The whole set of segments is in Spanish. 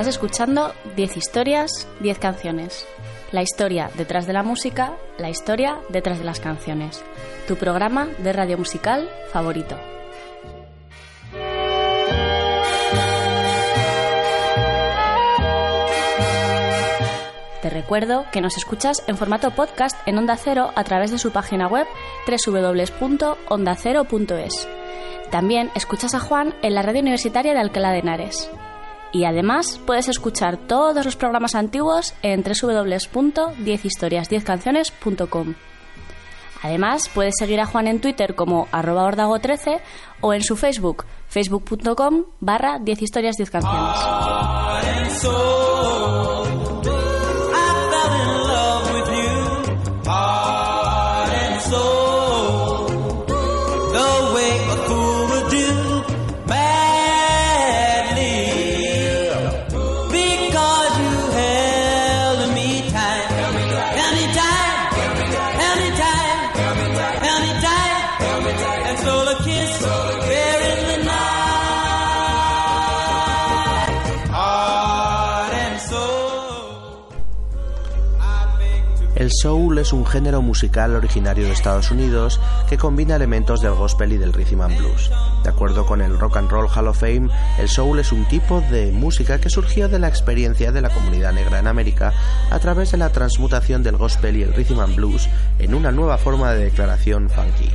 Estás escuchando 10 historias, 10 canciones. La historia detrás de la música, la historia detrás de las canciones. Tu programa de radio musical favorito. Te recuerdo que nos escuchas en formato podcast en Onda Cero a través de su página web www.ondacero.es. También escuchas a Juan en la radio universitaria de Alcalá de Henares. Y además puedes escuchar todos los programas antiguos en www.10historias10canciones.com. Además, puedes seguir a Juan en Twitter como arroba ordago13 o en su Facebook, facebook.com barra 10 soul es un género musical originario de Estados Unidos que combina elementos del gospel y del rhythm and blues. De acuerdo con el Rock and Roll Hall of Fame, el soul es un tipo de música que surgió de la experiencia de la comunidad negra en América a través de la transmutación del gospel y el rhythm and blues en una nueva forma de declaración funky.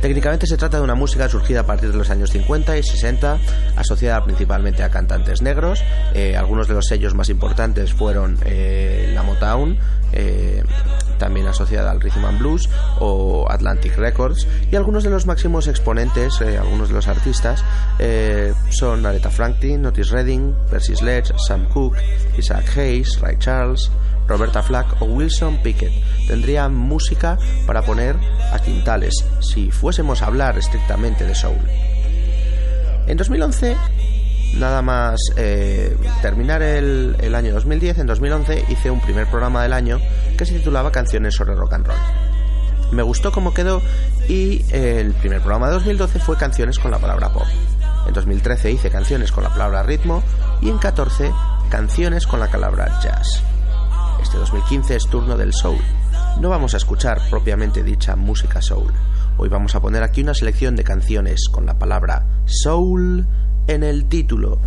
Técnicamente se trata de una música surgida a partir de los años 50 y 60, asociada principalmente a cantantes negros. Eh, algunos de los sellos más importantes fueron eh, la Motown, eh, también asociada al Rhythm and Blues o Atlantic Records y algunos de los máximos exponentes, algunos de los artistas son Aretha Franklin, Otis Redding, Percy Sledge, Sam Cooke, Isaac Hayes, Ray Charles, Roberta Flack o Wilson Pickett. Tendrían música para poner a quintales si fuésemos a hablar estrictamente de soul. En 2011, nada más eh, terminar el, el año 2010, en 2011 hice un primer programa del año que se titulaba Canciones sobre rock and roll. Me gustó cómo quedó y el primer programa de 2012 fue Canciones con la palabra pop. En 2013 hice canciones con la palabra ritmo y en 14 canciones con la palabra jazz. Este 2015 es turno del soul. No vamos a escuchar propiamente dicha música soul. Hoy vamos a poner aquí una selección de canciones con la palabra soul en el título.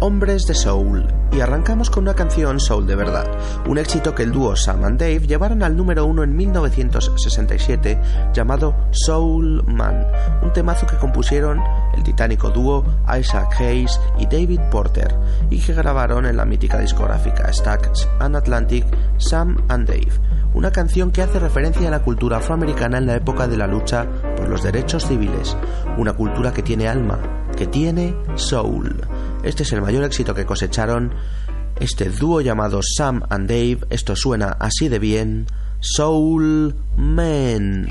Hombres de soul y arrancamos con una canción soul de verdad, un éxito que el dúo Sam and Dave llevaron al número uno en 1967 llamado Soul Man, un temazo que compusieron el titánico dúo Isaac Hayes y David Porter y que grabaron en la mítica discográfica Stax and Atlantic Sam and Dave, una canción que hace referencia a la cultura afroamericana en la época de la lucha por los derechos civiles, una cultura que tiene alma, que tiene soul. Este es el mayor éxito que cosecharon este dúo llamado Sam and Dave. Esto suena así de bien. Soul Men.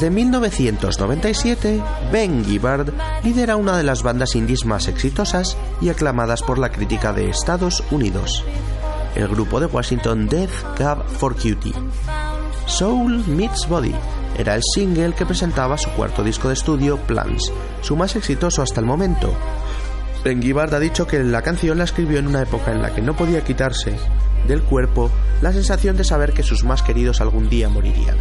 Desde 1997, Ben Gibbard lidera una de las bandas indies más exitosas y aclamadas por la crítica de Estados Unidos, el grupo de Washington Death Cab for Cutie. Soul Meets Body era el single que presentaba su cuarto disco de estudio, Plans, su más exitoso hasta el momento. Ben Gibbard ha dicho que la canción la escribió en una época en la que no podía quitarse del cuerpo la sensación de saber que sus más queridos algún día morirían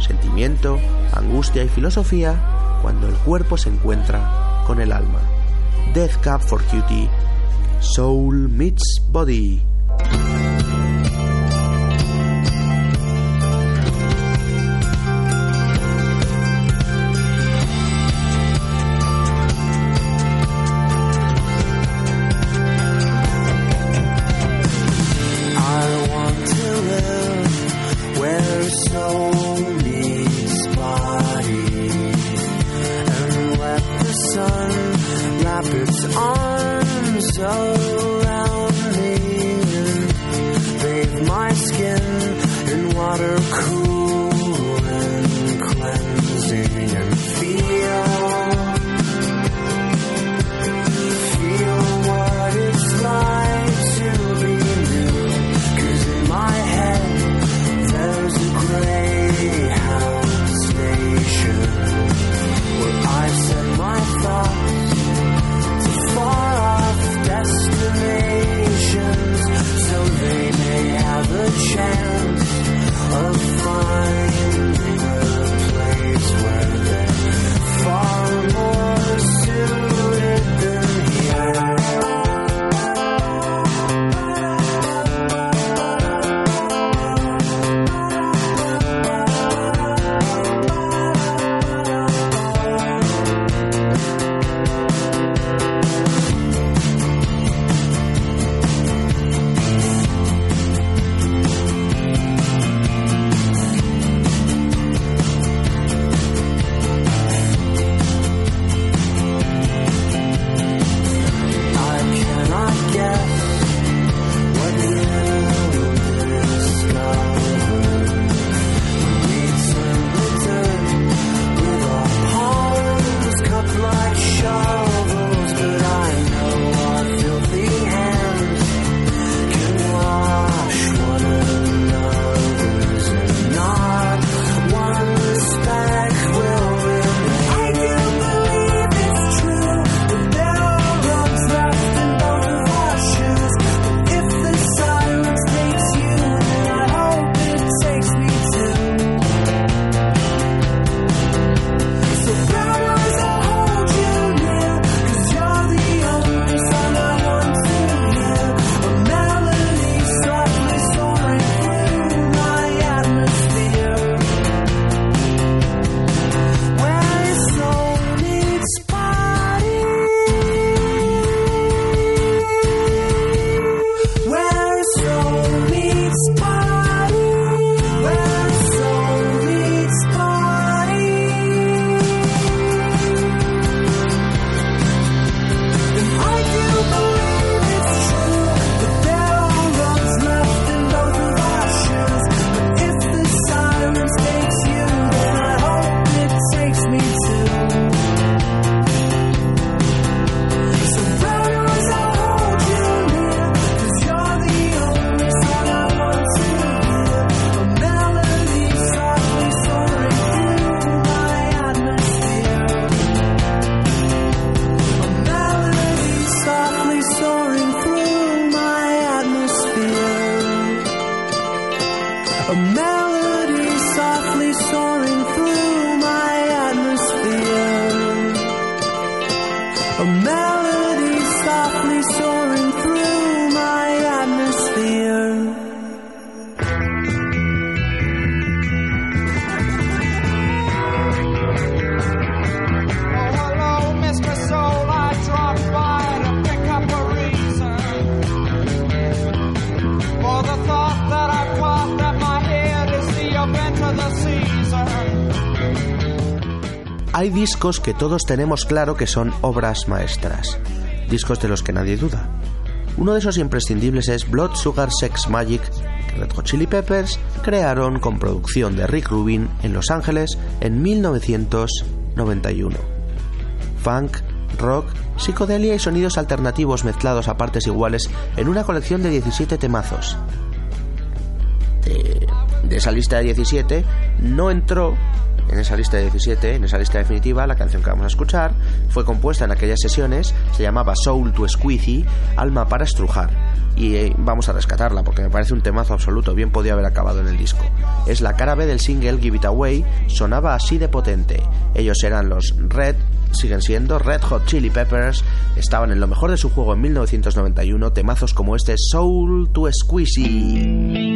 sentimiento, angustia y filosofía cuando el cuerpo se encuentra con el alma. Death Cup for Cutie, Soul Meets Body. wrap its arms around me and bathe my skin in water cool. Que todos tenemos claro que son obras maestras, discos de los que nadie duda. Uno de esos imprescindibles es Blood Sugar Sex Magic, Red Hot Chili Peppers crearon con producción de Rick Rubin en Los Ángeles en 1991. Funk, rock, psicodelia y sonidos alternativos mezclados a partes iguales en una colección de 17 temazos. De esa lista de 17 no entró en esa lista de 17, en esa lista definitiva, la canción que vamos a escuchar fue compuesta en aquellas sesiones, se llamaba Soul to Squeezy, Alma para estrujar. Y eh, vamos a rescatarla porque me parece un temazo absoluto, bien podía haber acabado en el disco. Es la cara B del single Give It Away, sonaba así de potente. Ellos eran los Red, siguen siendo Red Hot Chili Peppers, estaban en lo mejor de su juego en 1991, temazos como este Soul to Squeezy.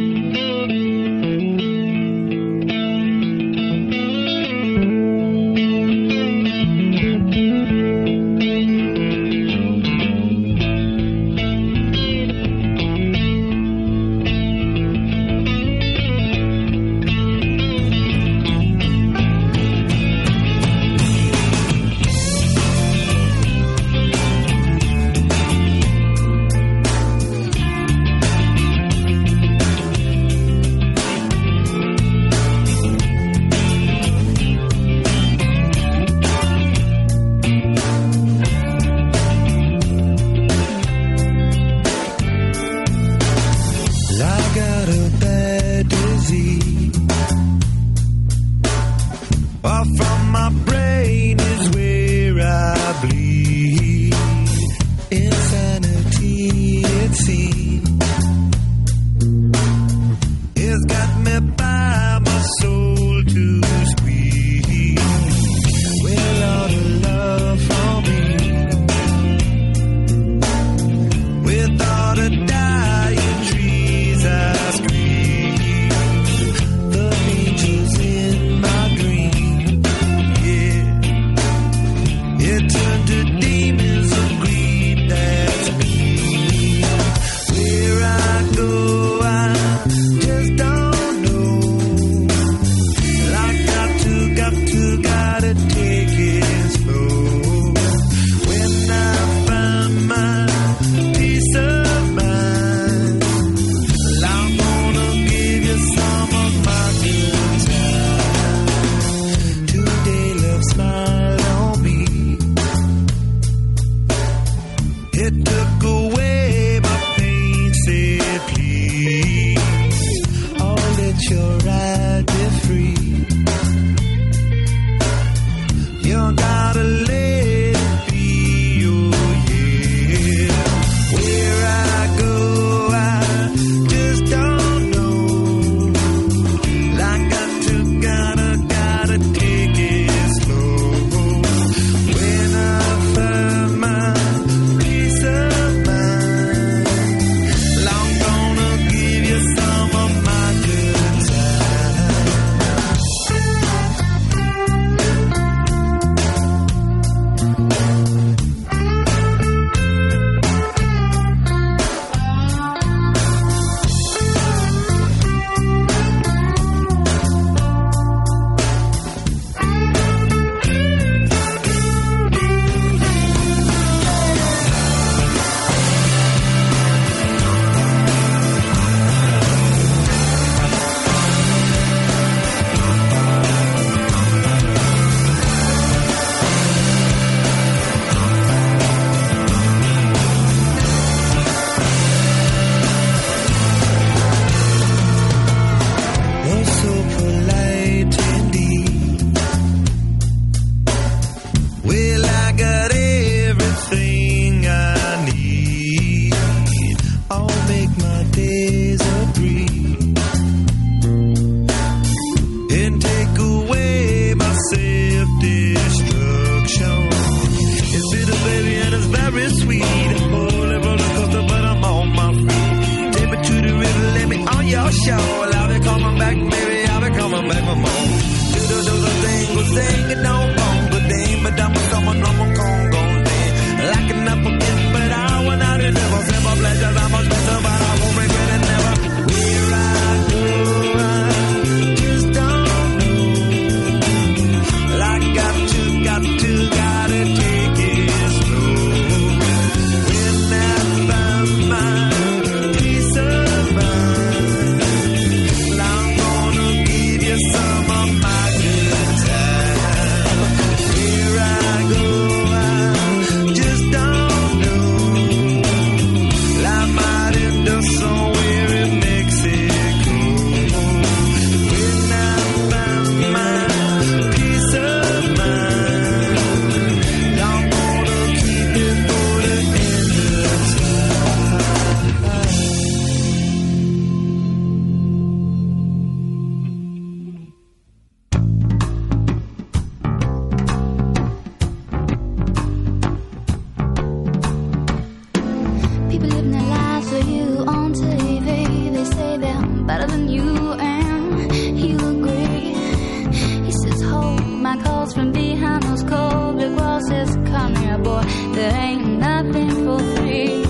There ain't nothing for free.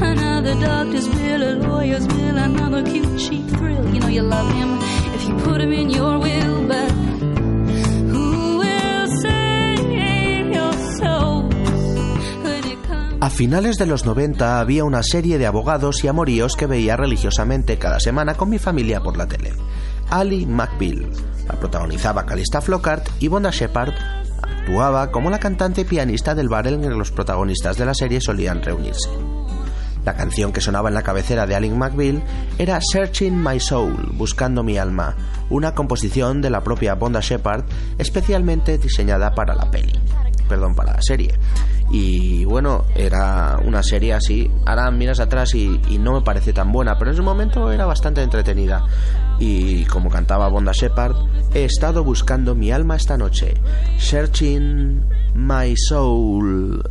Another doctor's bill, a lawyer's another cute cheap. You know you love him if you put him in your will, but? A finales de los 90 había una serie de abogados y amoríos que veía religiosamente cada semana con mi familia por la tele. Ali McBeal. La protagonizaba Calista Flockhart y Bonda Shepard actuaba como la cantante y pianista del bar en el que los protagonistas de la serie solían reunirse. La canción que sonaba en la cabecera de Alec McBeal era Searching My Soul, Buscando mi alma, una composición de la propia Bonda Shepard especialmente diseñada para la peli, perdón, para la serie. Y bueno, era una serie así, ahora miras atrás y, y no me parece tan buena, pero en ese momento era bastante entretenida. Y como cantaba Bonda Shepard, he estado buscando mi alma esta noche, Searching My Soul.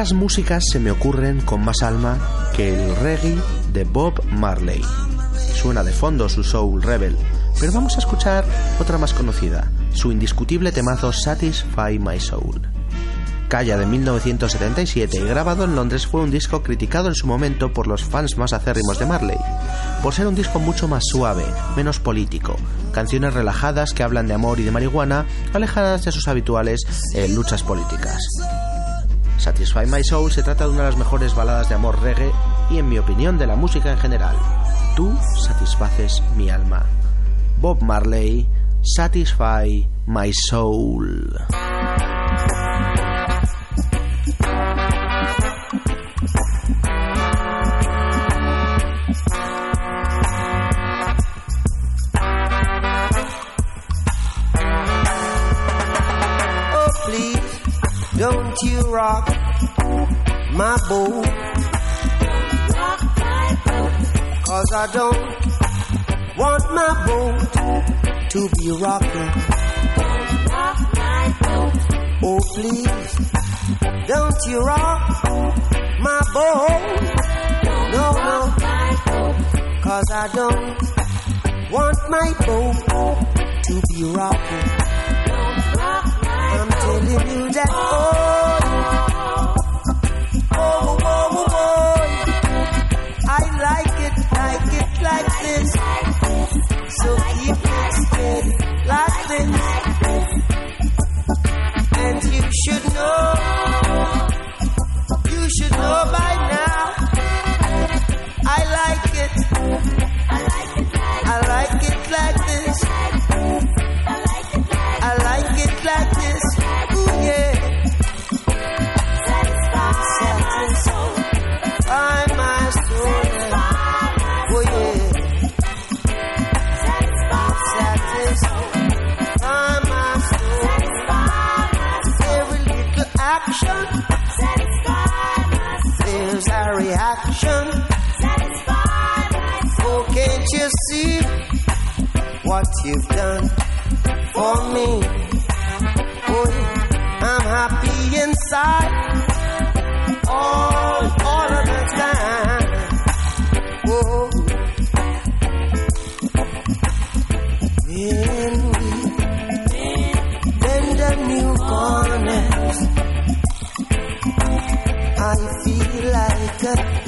Pocas músicas se me ocurren con más alma que el reggae de Bob Marley. Suena de fondo su Soul Rebel, pero vamos a escuchar otra más conocida, su indiscutible temazo Satisfy My Soul. Calla de 1977 y grabado en Londres fue un disco criticado en su momento por los fans más acérrimos de Marley, por ser un disco mucho más suave, menos político, canciones relajadas que hablan de amor y de marihuana, alejadas de sus habituales eh, luchas políticas. Satisfy My Soul se trata de una de las mejores baladas de amor reggae y en mi opinión de la música en general. Tú satisfaces mi alma. Bob Marley, Satisfy My Soul. My boat. Cause I don't want my boat to be rocking. Oh, please, don't you rock my boat. No, no, cause I don't want my boat to be rocking. I'm telling you that, oh, can't you see what you've done for me? Oh. I'm happy inside all, all of the time. Oh, when we bend the new corners, I feel like a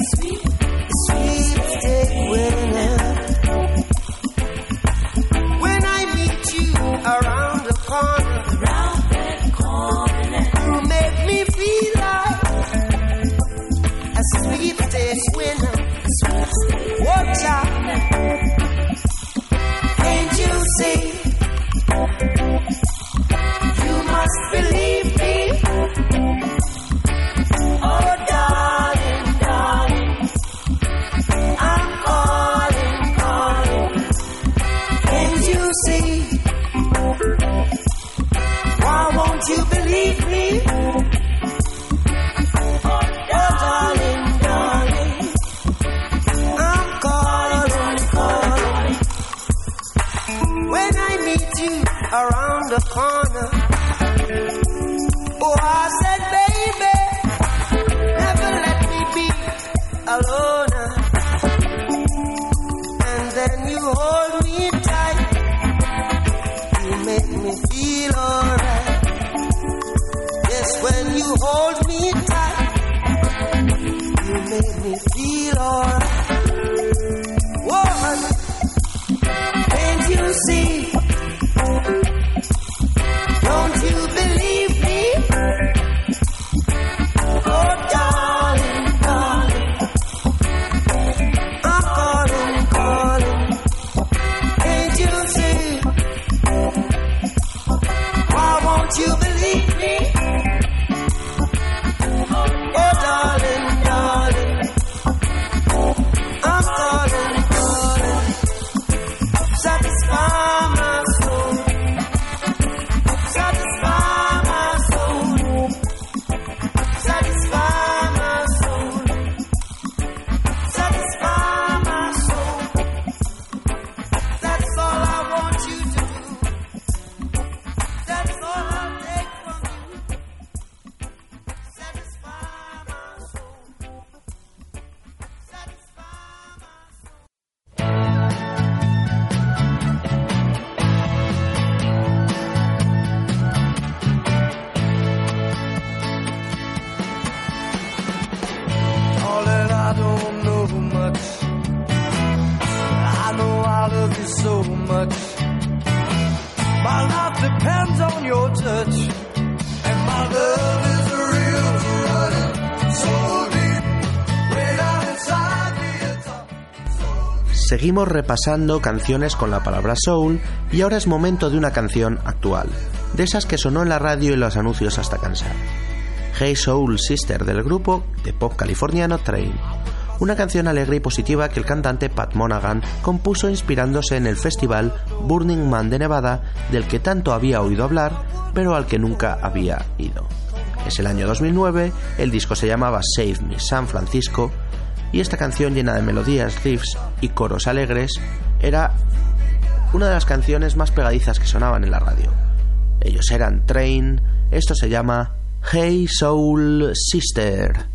Seguimos repasando canciones con la palabra soul y ahora es momento de una canción actual, de esas que sonó en la radio y los anuncios hasta cansar. Hey Soul Sister del grupo de pop californiano Train. Una canción alegre y positiva que el cantante Pat Monaghan compuso inspirándose en el festival Burning Man de Nevada, del que tanto había oído hablar, pero al que nunca había ido. Es el año 2009, el disco se llamaba Save Me San Francisco, y esta canción llena de melodías, riffs y coros alegres, era una de las canciones más pegadizas que sonaban en la radio. Ellos eran Train, esto se llama Hey Soul Sister.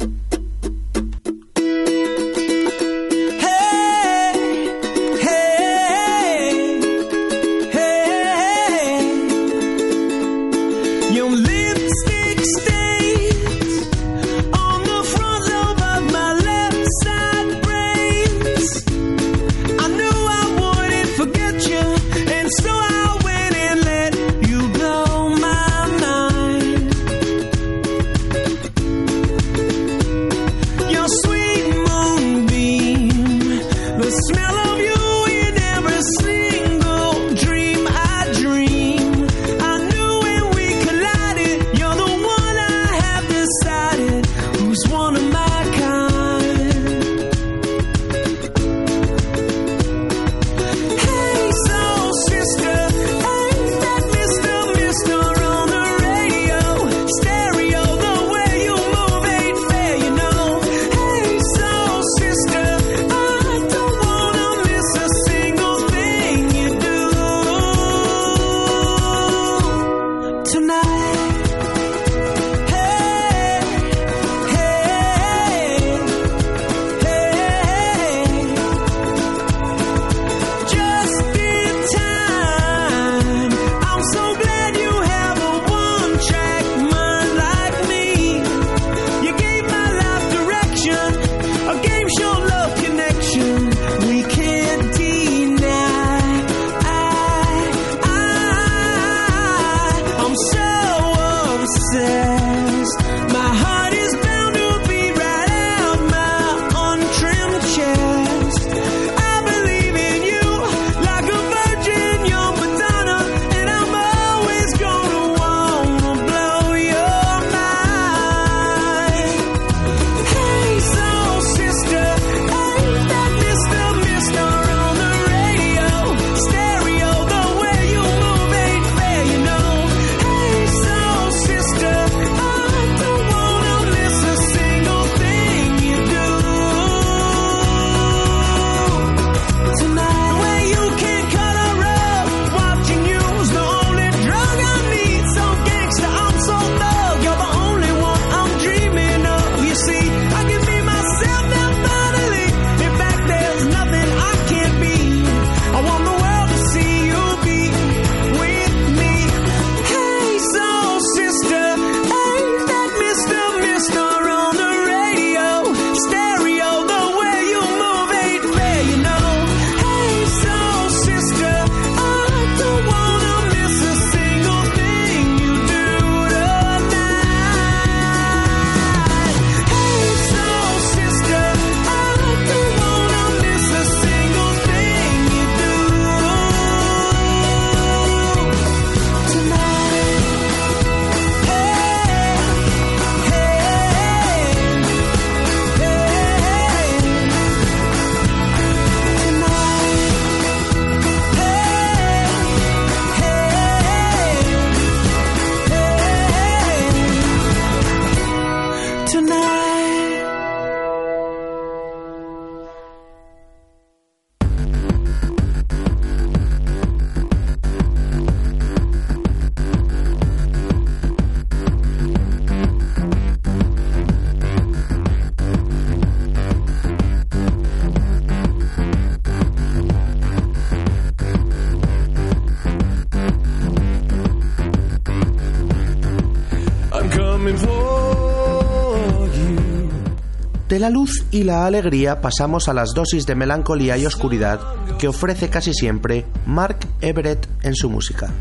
De la luz y la alegría pasamos a las dosis de melancolía y oscuridad que ofrece casi siempre Mark Everett en su música.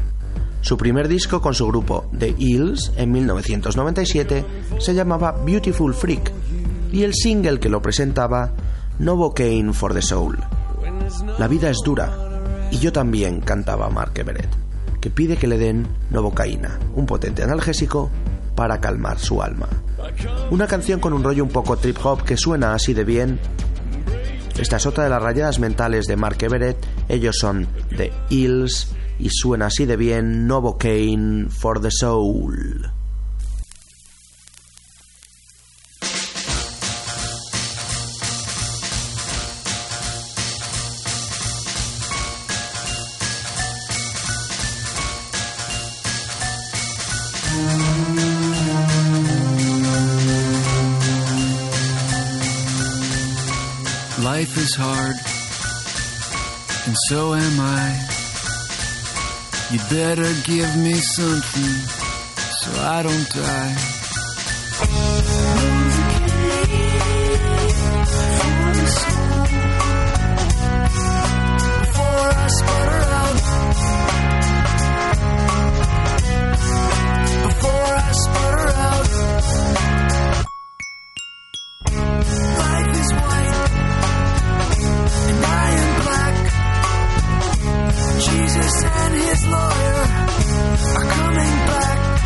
Su primer disco con su grupo The Hills en 1997 se llamaba Beautiful Freak y el single que lo presentaba Novocaine for the Soul. La vida es dura y yo también cantaba Mark Everett, que pide que le den novocaína, un potente analgésico para calmar su alma. Una canción con un rollo un poco trip hop que suena así de bien. Esta es otra de las rayadas mentales de Mark Everett. Ellos son The Hills y suena así de bien Novocaine for the Soul. Is hard, and so am I. You better give me something so I don't die. Before I sputter out. Before I sputter out. Jesus and his lawyer are coming back.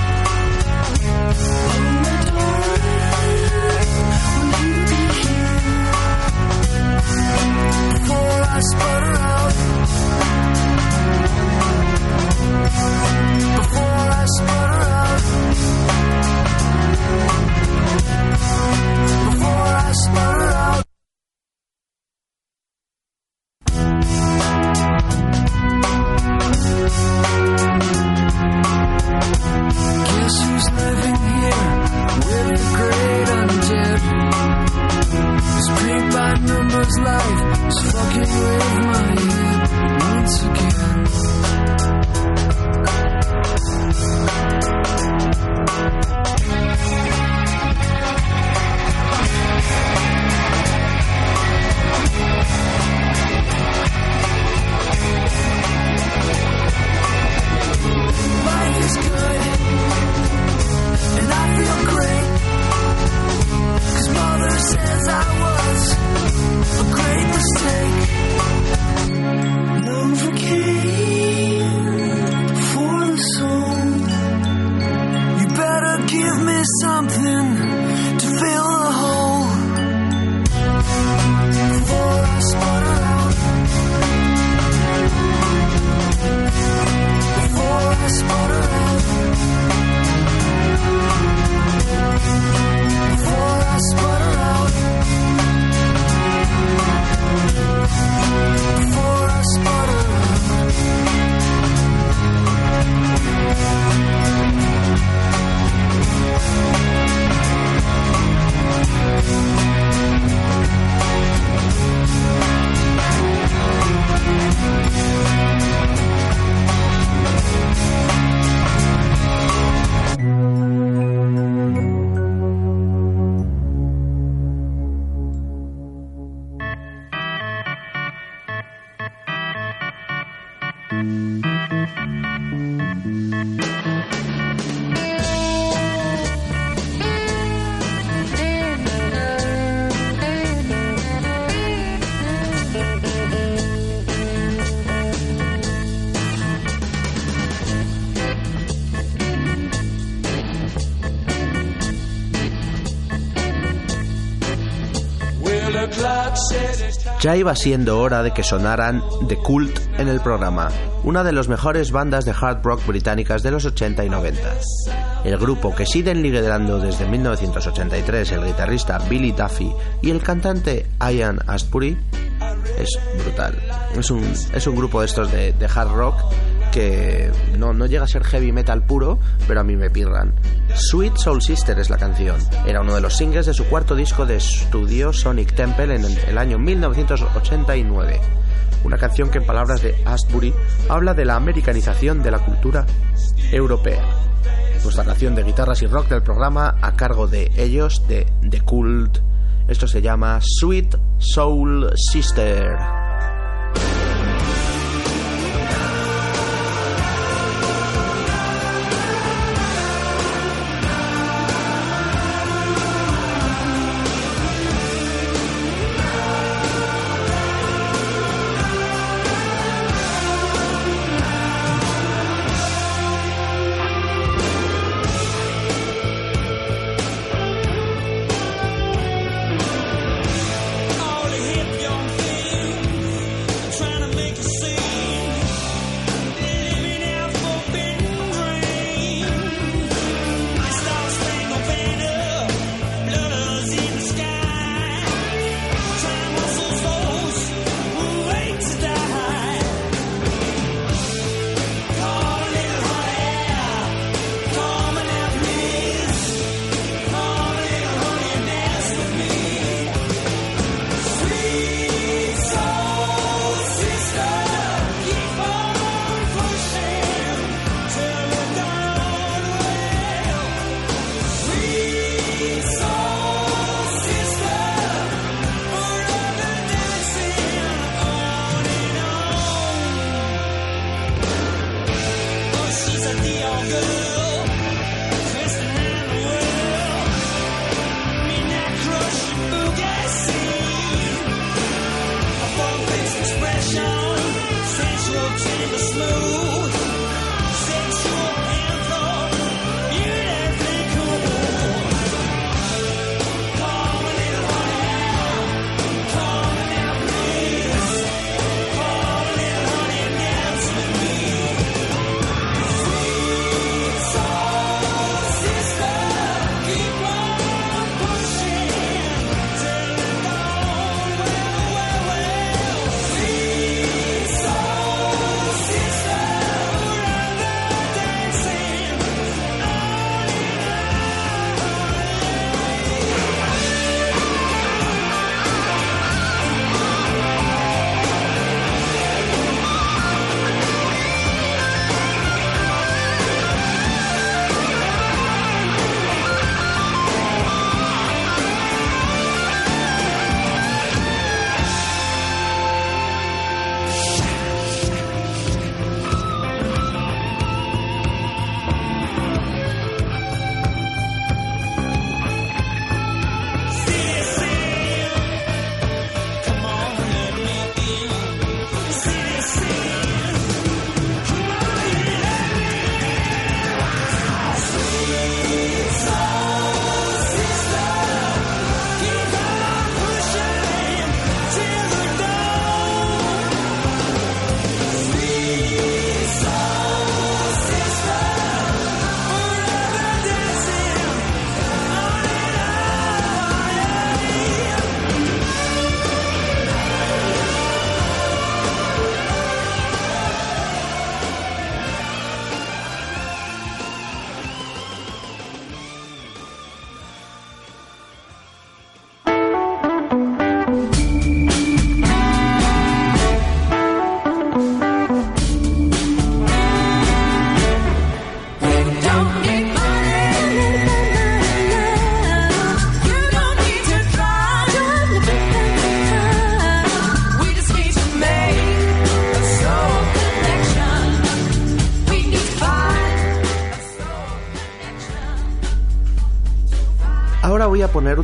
Ya iba siendo hora de que sonaran The Cult en el programa, una de las mejores bandas de hard rock británicas de los 80 y 90. El grupo que sigue liderando desde 1983 el guitarrista Billy Duffy y el cantante Ian Astbury es brutal. Es un, es un grupo de estos de hard rock que no, no, llega a ser heavy metal puro, pero a mí me pirran. Sweet Soul Sister es la canción. Era uno de los singles de su cuarto disco de estudio Sonic Temple en el año 1989. Una canción que en palabras de Asbury habla de la americanización de la cultura europea. Nuestra canción de guitarras y rock del programa a cargo de ellos, de The Cult. Esto se llama Sweet Soul Sister.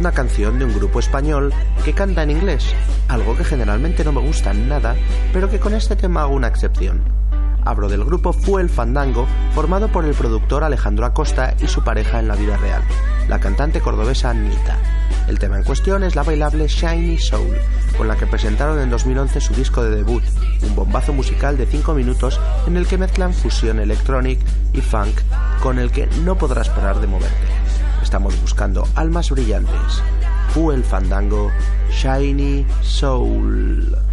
una canción de un grupo español que canta en inglés, algo que generalmente no me gusta nada, pero que con este tema hago una excepción. Hablo del grupo Fue el Fandango, formado por el productor Alejandro Acosta y su pareja en la vida real, la cantante cordobesa Anita. El tema en cuestión es la bailable Shiny Soul, con la que presentaron en 2011 su disco de debut, un bombazo musical de 5 minutos en el que mezclan fusión electronic y funk, con el que no podrás parar de moverte estamos buscando almas brillantes. Fuel Fandango, Shiny Soul.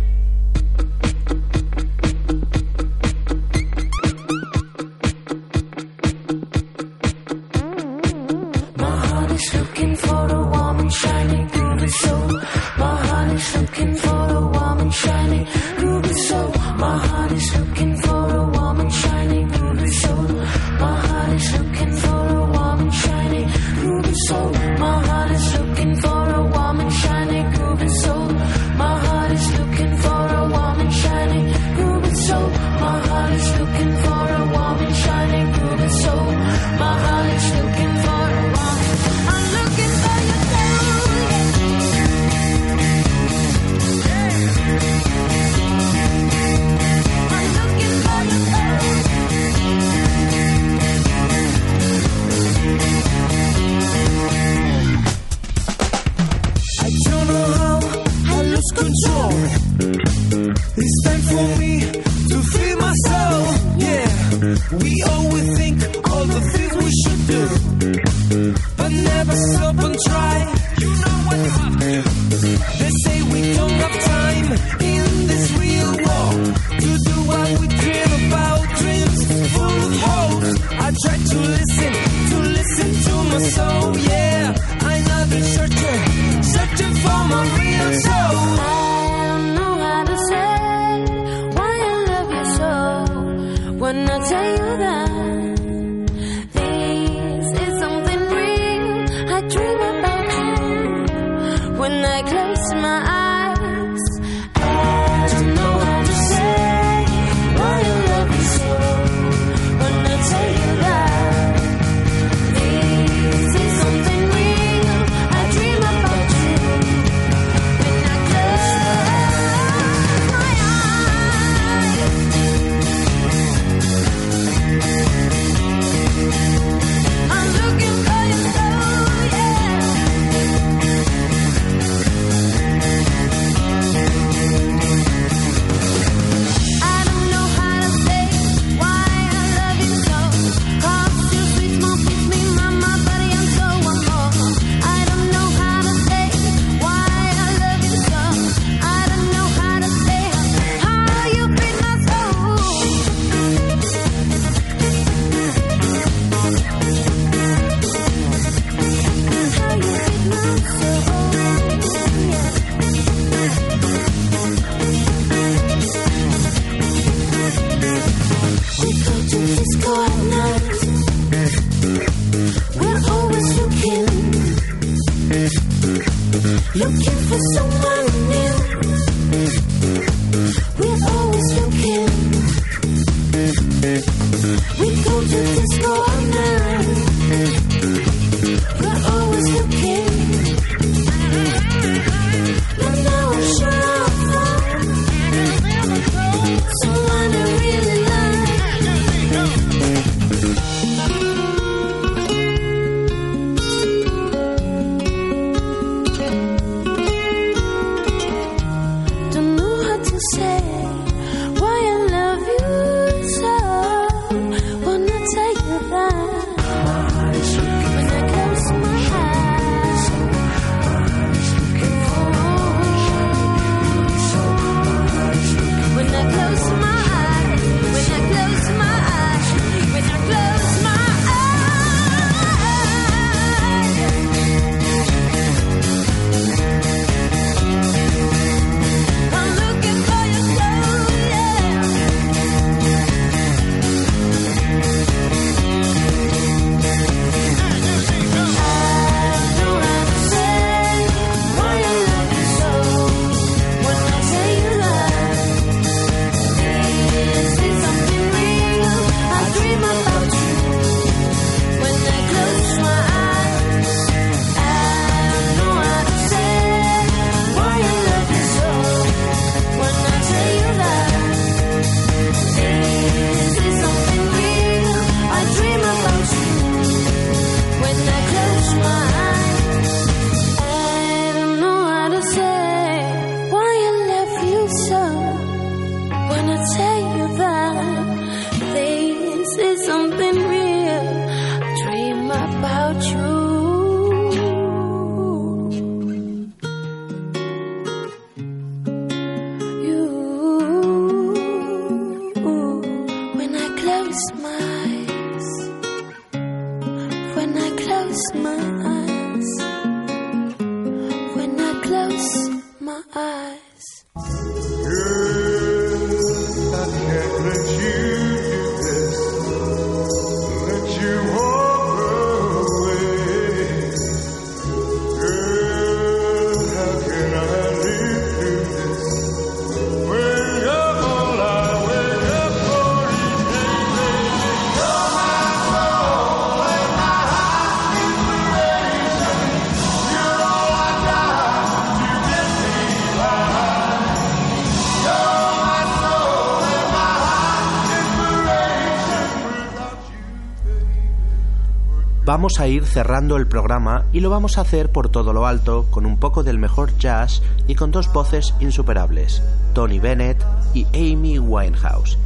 Vamos a ir cerrando el programa y lo vamos a hacer por todo lo alto, con un poco del mejor jazz y con dos voces insuperables, Tony Bennett y Amy Winehouse.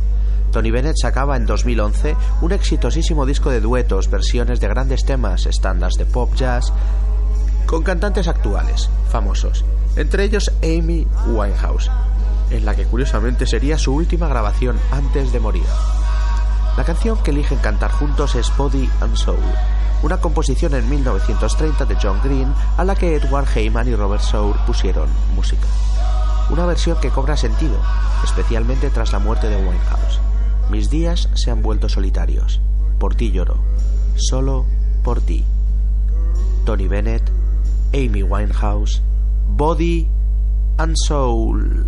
Tony Bennett sacaba en 2011 un exitosísimo disco de duetos, versiones de grandes temas, estándares de pop jazz, con cantantes actuales, famosos, entre ellos Amy Winehouse, en la que curiosamente sería su última grabación antes de morir. La canción que eligen cantar juntos es Body and Soul, una composición en 1930 de John Green a la que Edward Heyman y Robert Soul pusieron música. Una versión que cobra sentido, especialmente tras la muerte de Winehouse. Mis días se han vuelto solitarios. Por ti lloro. Solo por ti. Tony Bennett, Amy Winehouse, Body and Soul.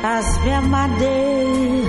I spend my days.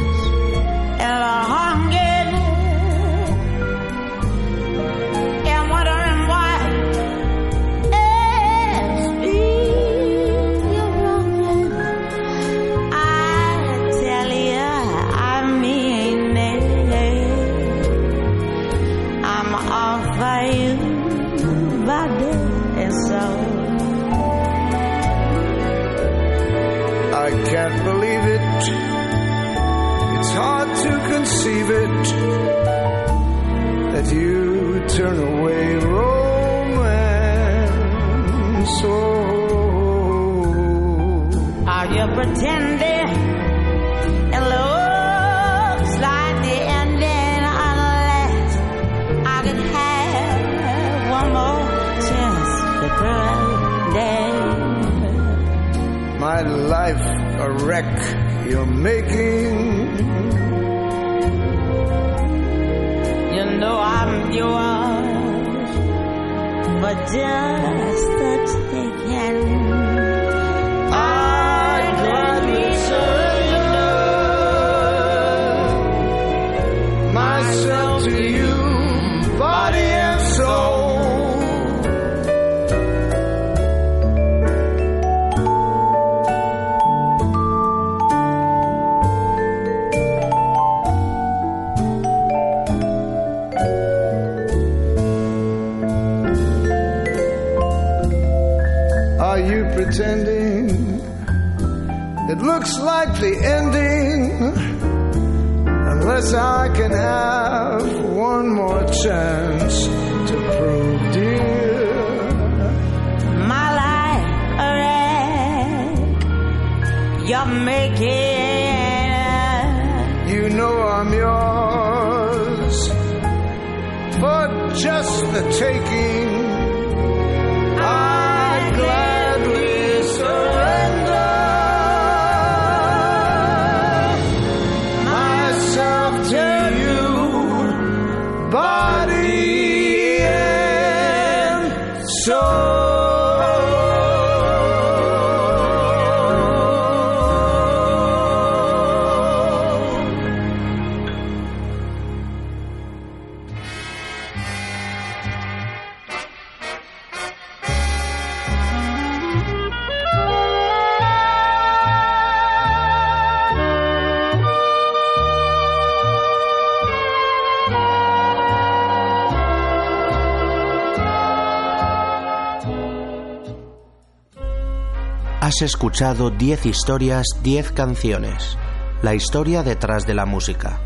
Escuchado 10 historias, 10 canciones. La historia detrás de la música.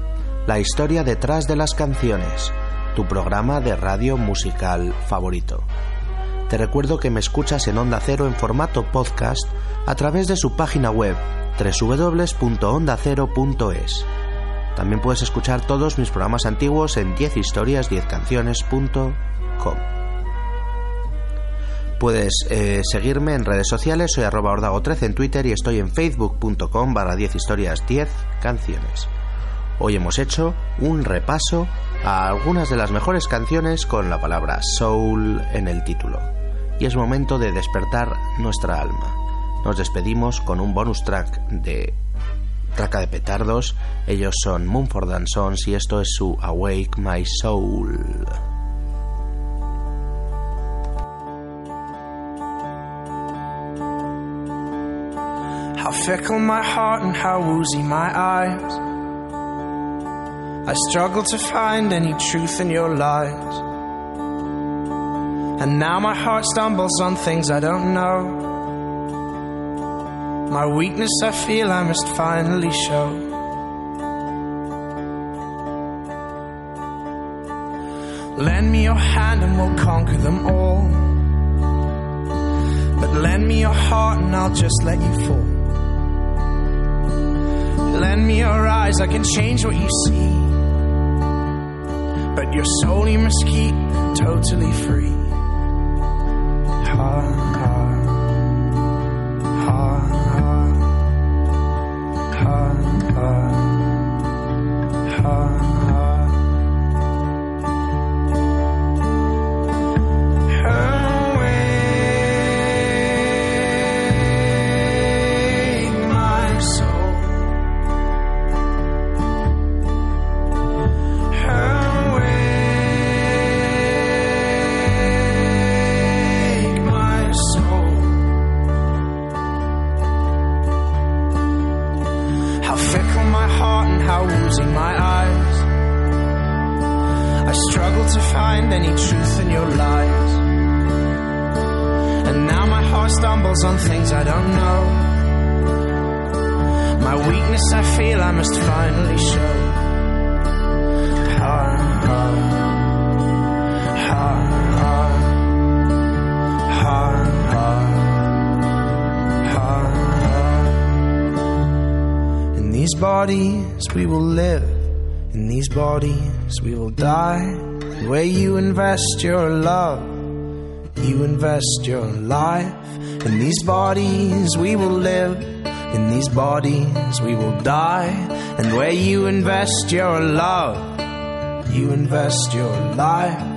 La historia detrás de las canciones. Tu programa de radio musical favorito. Te recuerdo que me escuchas en Onda Cero en formato podcast a través de su página web www.ondacero.es. También puedes escuchar todos mis programas antiguos en 10historias10canciones.com. Puedes eh, seguirme en redes sociales, soy arroba ordago13 en Twitter y estoy en facebook.com barra 10 historias 10 canciones. Hoy hemos hecho un repaso a algunas de las mejores canciones con la palabra soul en el título. Y es momento de despertar nuestra alma. Nos despedimos con un bonus track de Traca de Petardos. Ellos son Mumford and Sons y esto es su Awake My Soul. Fickle my heart and how woozy my eyes. I struggle to find any truth in your lies. And now my heart stumbles on things I don't know. My weakness I feel I must finally show. Lend me your hand and we'll conquer them all. But lend me your heart and I'll just let you fall. Lend me your eyes, I can change what you see. But your soul you must keep totally free. Ha, bodies we will die. Where you invest your love, you invest your life. In these bodies we will live, in these bodies we will die. And where you invest your love, you invest your life.